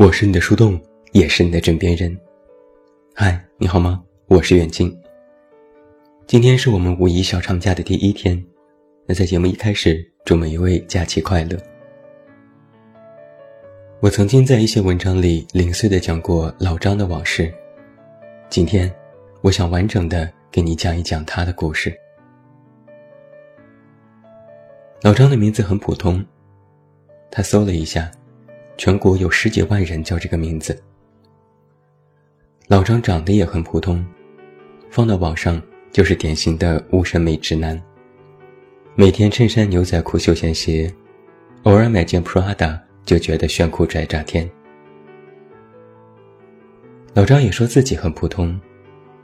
我是你的树洞，也是你的枕边人。嗨，你好吗？我是远近。今天是我们五一小长假的第一天，那在节目一开始，祝每一位假期快乐。我曾经在一些文章里零碎的讲过老张的往事，今天，我想完整的给你讲一讲他的故事。老张的名字很普通，他搜了一下。全国有十几万人叫这个名字。老张长得也很普通，放到网上就是典型的无审美直男。每天衬衫、牛仔裤、休闲鞋，偶尔买件 Prada 就觉得炫酷拽炸天。老张也说自己很普通，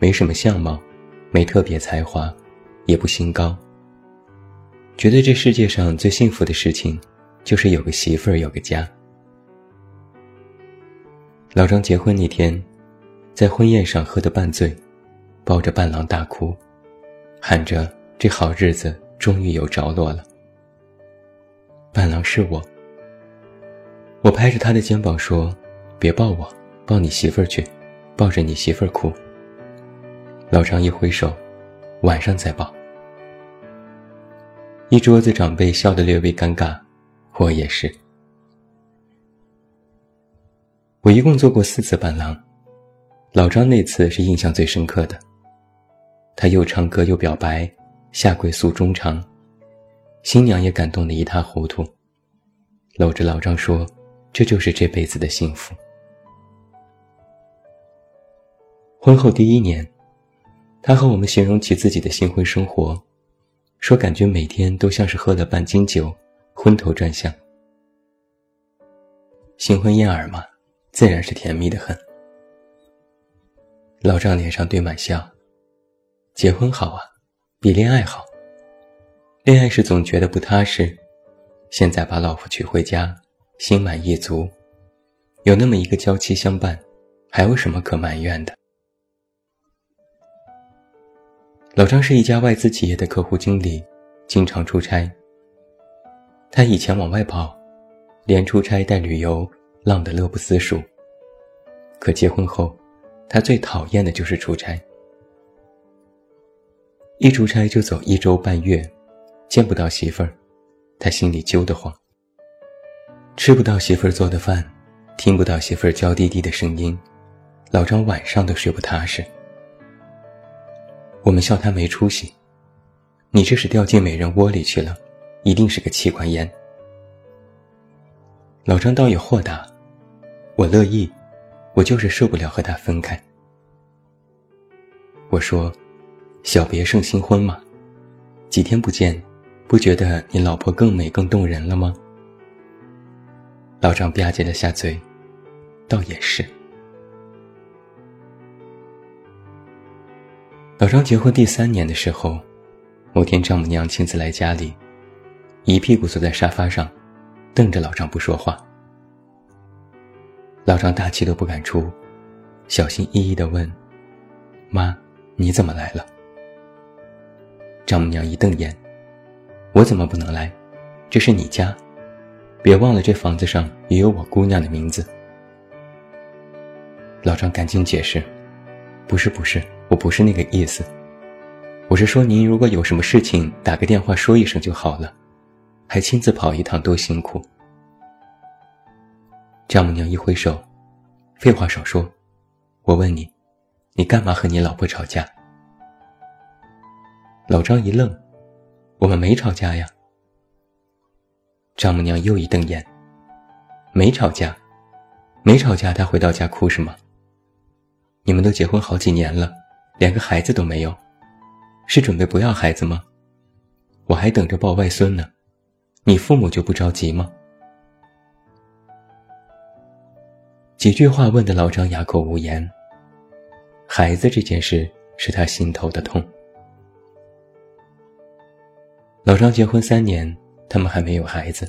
没什么相貌，没特别才华，也不心高。觉得这世界上最幸福的事情，就是有个媳妇儿，有个家。老张结婚那天，在婚宴上喝得半醉，抱着伴郎大哭，喊着：“这好日子终于有着落了。”伴郎是我，我拍着他的肩膀说：“别抱我，抱你媳妇儿去，抱着你媳妇儿哭。”老张一挥手：“晚上再抱。”一桌子长辈笑得略微尴尬，我也是。我一共做过四次伴郎，老张那次是印象最深刻的。他又唱歌又表白，下跪诉衷肠，新娘也感动得一塌糊涂，搂着老张说：“这就是这辈子的幸福。”婚后第一年，他和我们形容起自己的新婚生活，说感觉每天都像是喝了半斤酒，昏头转向。新婚燕尔嘛。自然是甜蜜的很。老张脸上堆满笑，结婚好啊，比恋爱好。恋爱时总觉得不踏实，现在把老婆娶回家，心满意足，有那么一个娇妻相伴，还有什么可埋怨的？老张是一家外资企业的客户经理，经常出差。他以前往外跑，连出差带旅游。浪得乐不思蜀。可结婚后，他最讨厌的就是出差。一出差就走一周半月，见不到媳妇儿，他心里揪得慌。吃不到媳妇儿做的饭，听不到媳妇儿娇滴滴的声音，老张晚上都睡不踏实。我们笑他没出息，你这是掉进美人窝里去了，一定是个妻管严。老张倒也豁达。我乐意，我就是受不了和他分开。我说：“小别胜新婚嘛，几天不见，不觉得你老婆更美更动人了吗？”老张吧唧了下嘴，倒也是。老张结婚第三年的时候，某天丈母娘亲自来家里，一屁股坐在沙发上，瞪着老张不说话。老张大气都不敢出，小心翼翼地问：“妈，你怎么来了？”丈母娘一瞪眼：“我怎么不能来？这是你家，别忘了这房子上也有我姑娘的名字。”老张赶紧解释：“不是，不是，我不是那个意思。我是说，您如果有什么事情，打个电话说一声就好了，还亲自跑一趟多辛苦。”丈母娘一挥手：“废话少说，我问你，你干嘛和你老婆吵架？”老张一愣：“我们没吵架呀。”丈母娘又一瞪眼：“没吵架，没吵架，她回到家哭什么？你们都结婚好几年了，连个孩子都没有，是准备不要孩子吗？我还等着抱外孙呢，你父母就不着急吗？”几句话问得老张哑口无言。孩子这件事是他心头的痛。老张结婚三年，他们还没有孩子，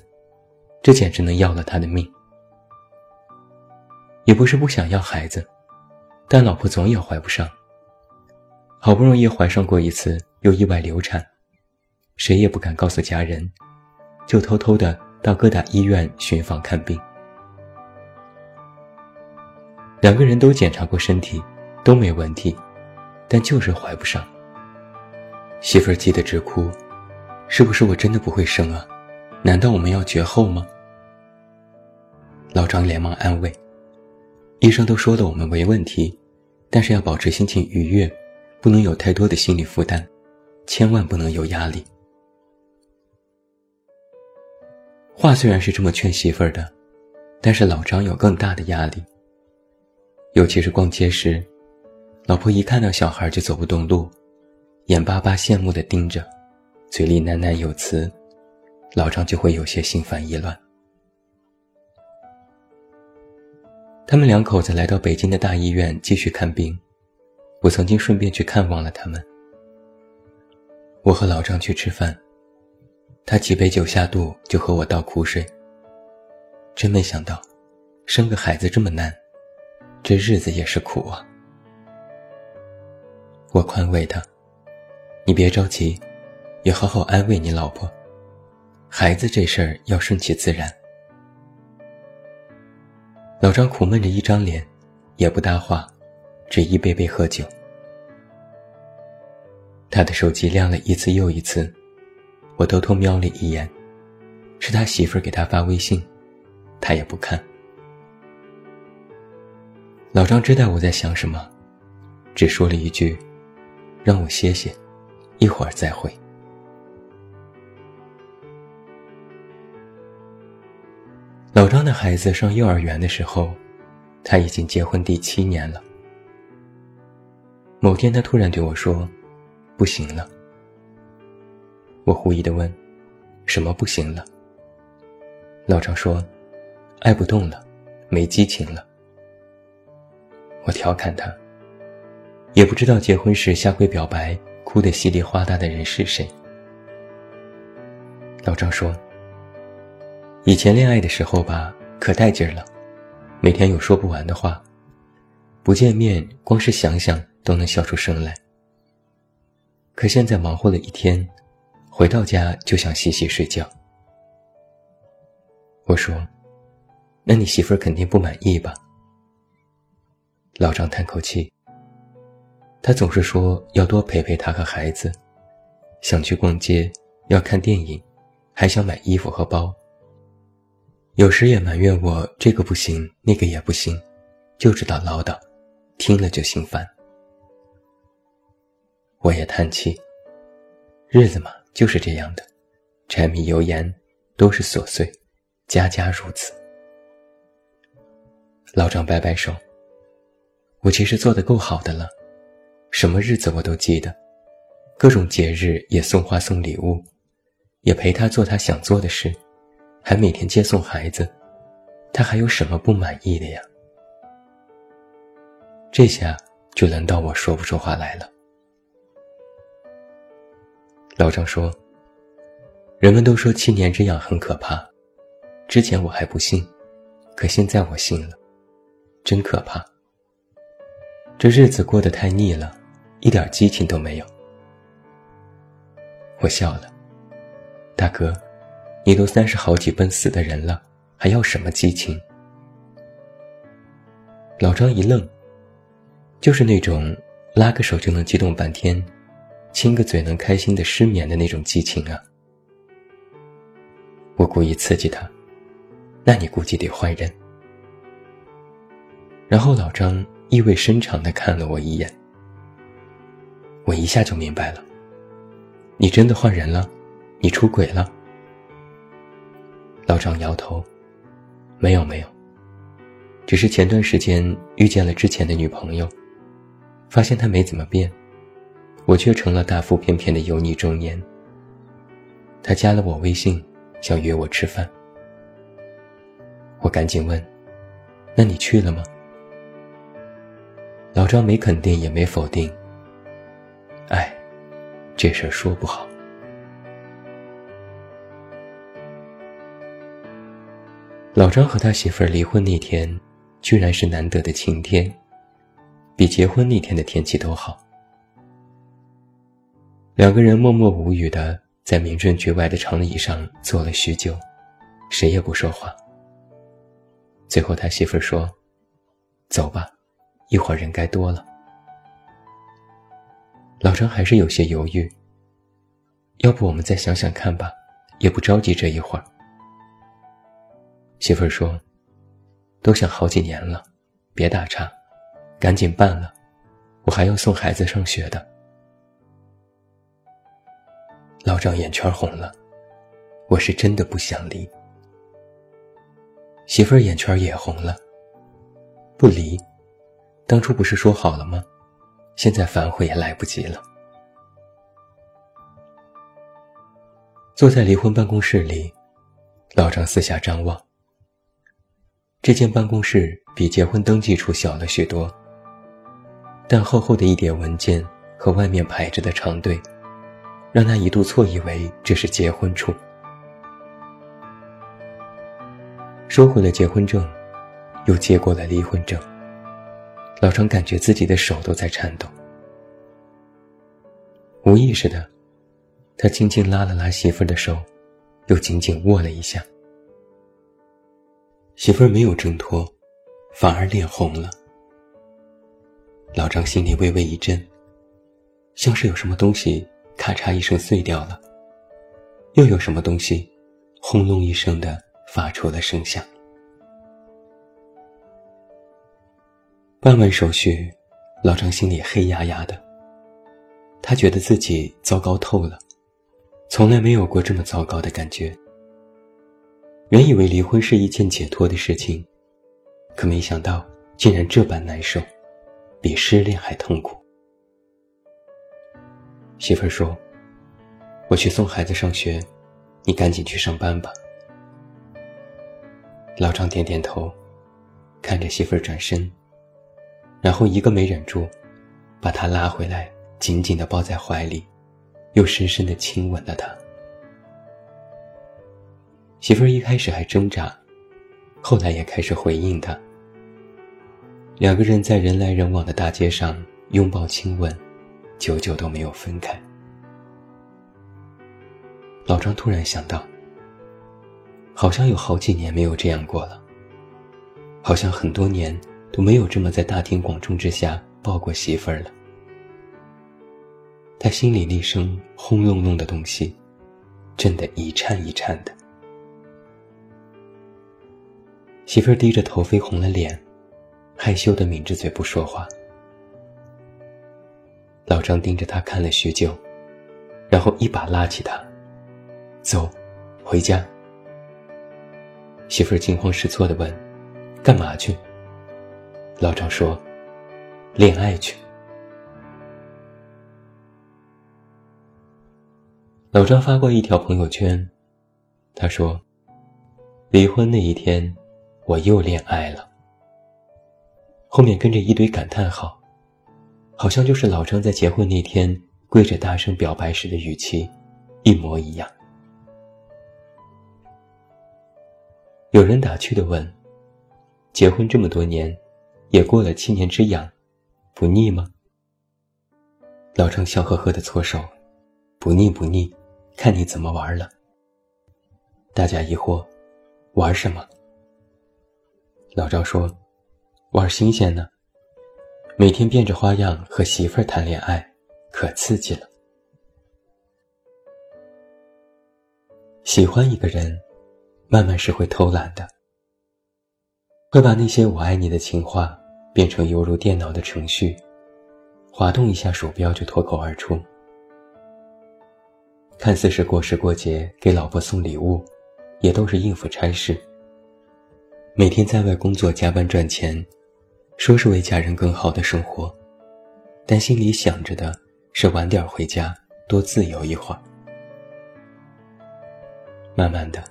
这简直能要了他的命。也不是不想要孩子，但老婆总也怀不上。好不容易怀上过一次，又意外流产，谁也不敢告诉家人，就偷偷的到各大医院寻访看病。两个人都检查过身体，都没问题，但就是怀不上。媳妇儿急得直哭：“是不是我真的不会生啊？难道我们要绝后吗？”老张连忙安慰：“医生都说了，我们没问题，但是要保持心情愉悦，不能有太多的心理负担，千万不能有压力。”话虽然是这么劝媳妇儿的，但是老张有更大的压力。尤其是逛街时，老婆一看到小孩就走不动路，眼巴巴羡慕地盯着，嘴里喃喃有词，老张就会有些心烦意乱。他们两口子来到北京的大医院继续看病，我曾经顺便去看望了他们。我和老张去吃饭。他几杯酒下肚，就和我倒苦水。真没想到，生个孩子这么难，这日子也是苦啊。我宽慰他：“你别着急，也好好安慰你老婆。孩子这事儿要顺其自然。”老张苦闷着一张脸，也不搭话，只一杯杯喝酒。他的手机亮了一次又一次。我偷偷瞄了一眼，是他媳妇儿给他发微信，他也不看。老张知道我在想什么，只说了一句：“让我歇歇，一会儿再回。”老张的孩子上幼儿园的时候，他已经结婚第七年了。某天，他突然对我说：“不行了。”我狐疑的问：“什么不行了？”老张说：“爱不动了，没激情了。”我调侃他：“也不知道结婚时下跪表白、哭得稀里哗啦的人是谁。”老张说：“以前恋爱的时候吧，可带劲儿了，每天有说不完的话，不见面光是想想都能笑出声来。可现在忙活了一天。”回到家就想洗洗睡觉。我说：“那你媳妇儿肯定不满意吧？”老张叹口气。他总是说要多陪陪他和孩子，想去逛街，要看电影，还想买衣服和包。有时也埋怨我这个不行，那个也不行，就知道唠叨，听了就心烦。我也叹气，日子嘛。就是这样的，柴米油盐都是琐碎，家家如此。老张摆摆手，我其实做的够好的了，什么日子我都记得，各种节日也送花送礼物，也陪他做他想做的事，还每天接送孩子，他还有什么不满意的呀？这下就轮到我说不出话来了。老张说：“人们都说七年之痒很可怕，之前我还不信，可现在我信了，真可怕。这日子过得太腻了，一点激情都没有。”我笑了，大哥，你都三十好几奔死的人了，还要什么激情？老张一愣，就是那种拉个手就能激动半天。亲个嘴能开心的失眠的那种激情啊！我故意刺激他，那你估计得换人。然后老张意味深长的看了我一眼，我一下就明白了，你真的换人了，你出轨了。老张摇头，没有没有，只是前段时间遇见了之前的女朋友，发现她没怎么变。我却成了大腹便便的油腻中年。他加了我微信，想约我吃饭。我赶紧问：“那你去了吗？”老张没肯定也没否定。哎，这事儿说不好。老张和他媳妇儿离婚那天，居然是难得的晴天，比结婚那天的天气都好。两个人默默无语的在名震局外的长椅上坐了许久，谁也不说话。最后他媳妇儿说：“走吧，一会儿人该多了。”老张还是有些犹豫。要不我们再想想看吧，也不着急这一会儿。媳妇儿说：“都想好几年了，别打岔，赶紧办了，我还要送孩子上学的。”老张眼圈红了，我是真的不想离。媳妇儿眼圈也红了，不离，当初不是说好了吗？现在反悔也来不及了。坐在离婚办公室里，老张四下张望。这间办公室比结婚登记处小了许多，但厚厚的一叠文件和外面排着的长队，让他一度错以为这是结婚处。收回了结婚证，又接过了离婚证。老张感觉自己的手都在颤抖，无意识的。他轻轻拉了拉媳妇儿的手，又紧紧握了一下。媳妇儿没有挣脱，反而脸红了。老张心里微微一震，像是有什么东西咔嚓一声碎掉了，又有什么东西轰隆一声的发出了声响。办完手续，老张心里黑压压的，他觉得自己糟糕透了。从来没有过这么糟糕的感觉。原以为离婚是一件解脱的事情，可没想到竟然这般难受，比失恋还痛苦。媳妇儿说：“我去送孩子上学，你赶紧去上班吧。”老张点点头，看着媳妇儿转身，然后一个没忍住，把她拉回来，紧紧地抱在怀里。又深深的亲吻了他。媳妇儿一开始还挣扎，后来也开始回应他。两个人在人来人往的大街上拥抱亲吻，久久都没有分开。老张突然想到，好像有好几年没有这样过了，好像很多年都没有这么在大庭广众之下抱过媳妇儿了。他心里那声轰隆隆的东西，震得一颤一颤的。媳妇儿低着头，绯红了脸，害羞的抿着嘴不说话。老张盯着他看了许久，然后一把拉起他，走，回家。媳妇儿惊慌失措的问：“干嘛去？”老张说：“恋爱去。”老张发过一条朋友圈，他说：“离婚那一天，我又恋爱了。”后面跟着一堆感叹号，好像就是老张在结婚那天跪着大声表白时的语气，一模一样。有人打趣的问：“结婚这么多年，也过了七年之痒，不腻吗？”老张笑呵呵的搓手：“不腻不腻。”看你怎么玩了。大家疑惑，玩什么？老赵说：“玩新鲜呢，每天变着花样和媳妇儿谈恋爱，可刺激了。喜欢一个人，慢慢是会偷懒的，会把那些我爱你的情话变成犹如电脑的程序，滑动一下鼠标就脱口而出。”看似是过时过节给老婆送礼物，也都是应付差事。每天在外工作加班赚钱，说是为家人更好的生活，但心里想着的是晚点回家，多自由一会儿。慢慢的，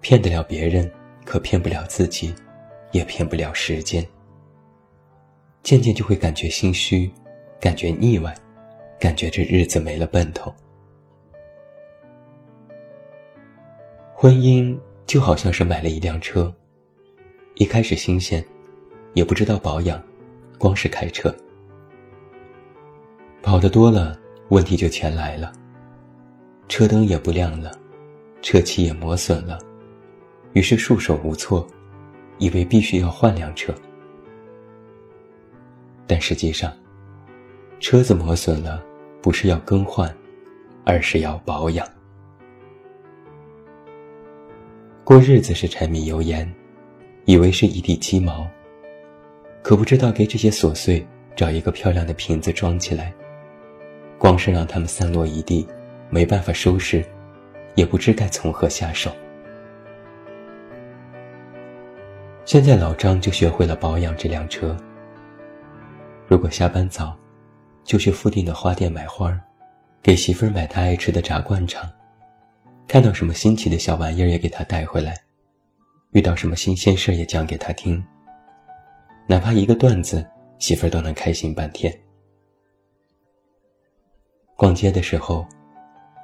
骗得了别人，可骗不了自己，也骗不了时间。渐渐就会感觉心虚，感觉腻歪，感觉这日子没了奔头。婚姻就好像是买了一辆车，一开始新鲜，也不知道保养，光是开车，跑得多了，问题就全来了。车灯也不亮了，车漆也磨损了，于是束手无措，以为必须要换辆车。但实际上，车子磨损了，不是要更换，而是要保养。过日子是柴米油盐，以为是一地鸡毛，可不知道给这些琐碎找一个漂亮的瓶子装起来。光是让它们散落一地，没办法收拾，也不知该从何下手。现在老张就学会了保养这辆车。如果下班早，就去附近的花店买花儿给媳妇儿买她爱吃的炸灌肠。看到什么新奇的小玩意儿也给她带回来，遇到什么新鲜事儿也讲给她听。哪怕一个段子，媳妇儿都能开心半天。逛街的时候，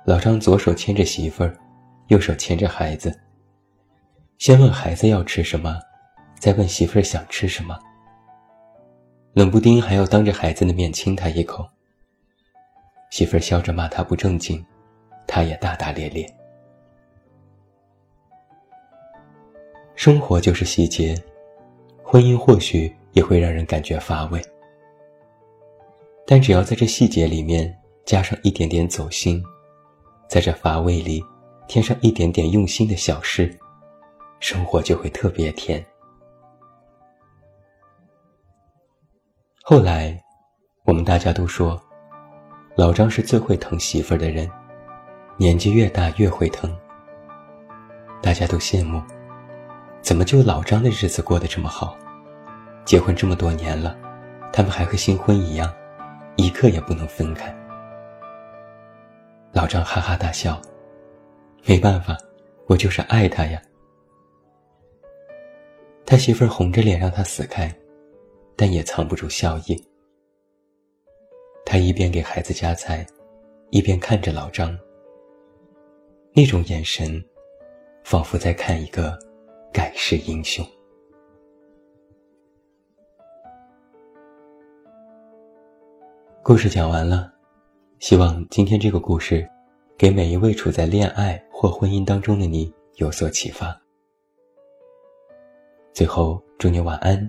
老张左手牵着媳妇儿，右手牵着孩子。先问孩子要吃什么。再问媳妇儿想吃什么，冷不丁还要当着孩子的面亲他一口。媳妇儿笑着骂他不正经，他也大大咧咧。生活就是细节，婚姻或许也会让人感觉乏味，但只要在这细节里面加上一点点走心，在这乏味里添上一点点用心的小事，生活就会特别甜。后来，我们大家都说，老张是最会疼媳妇儿的人，年纪越大越会疼。大家都羡慕，怎么就老张的日子过得这么好？结婚这么多年了，他们还和新婚一样，一刻也不能分开。老张哈哈大笑，没办法，我就是爱他呀。他媳妇儿红着脸让他死开。但也藏不住笑意。他一边给孩子夹菜，一边看着老张。那种眼神，仿佛在看一个盖世英雄。故事讲完了，希望今天这个故事，给每一位处在恋爱或婚姻当中的你有所启发。最后，祝你晚安。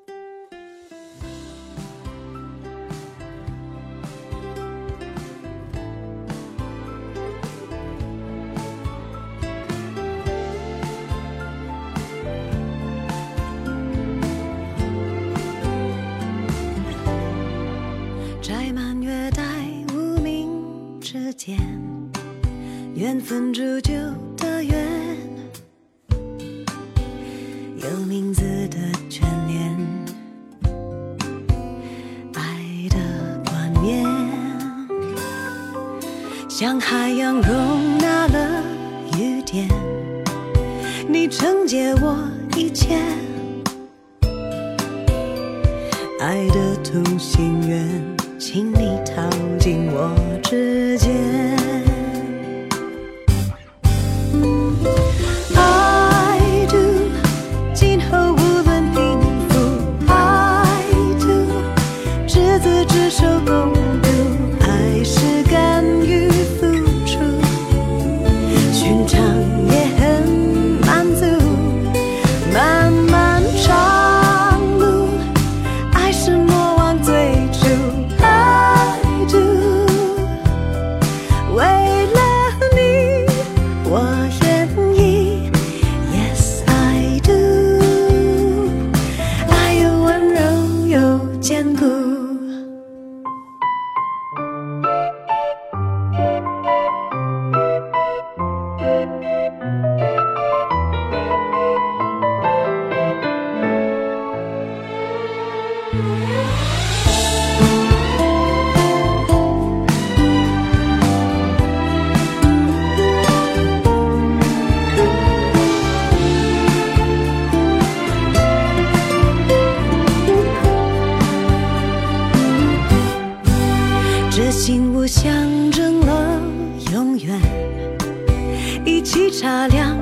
分铸就的缘，有名字的眷恋，爱的冠冕，像海洋容纳了雨点，你承接我一切，爱的同心圆，请你套进我指尖。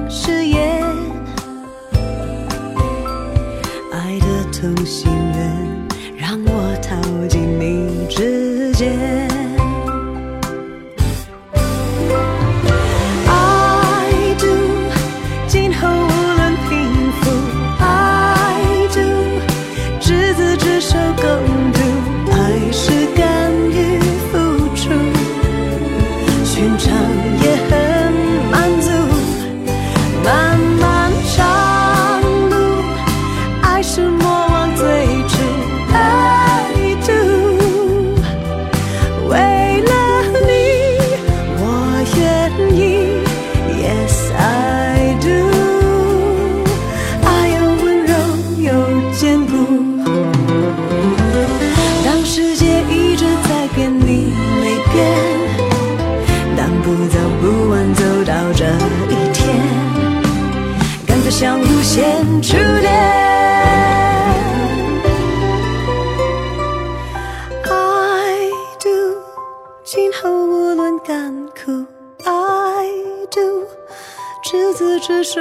誓言，爱的痛心。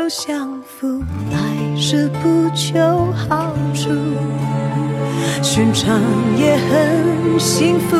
相扶，来世不求好处，寻常也很幸福。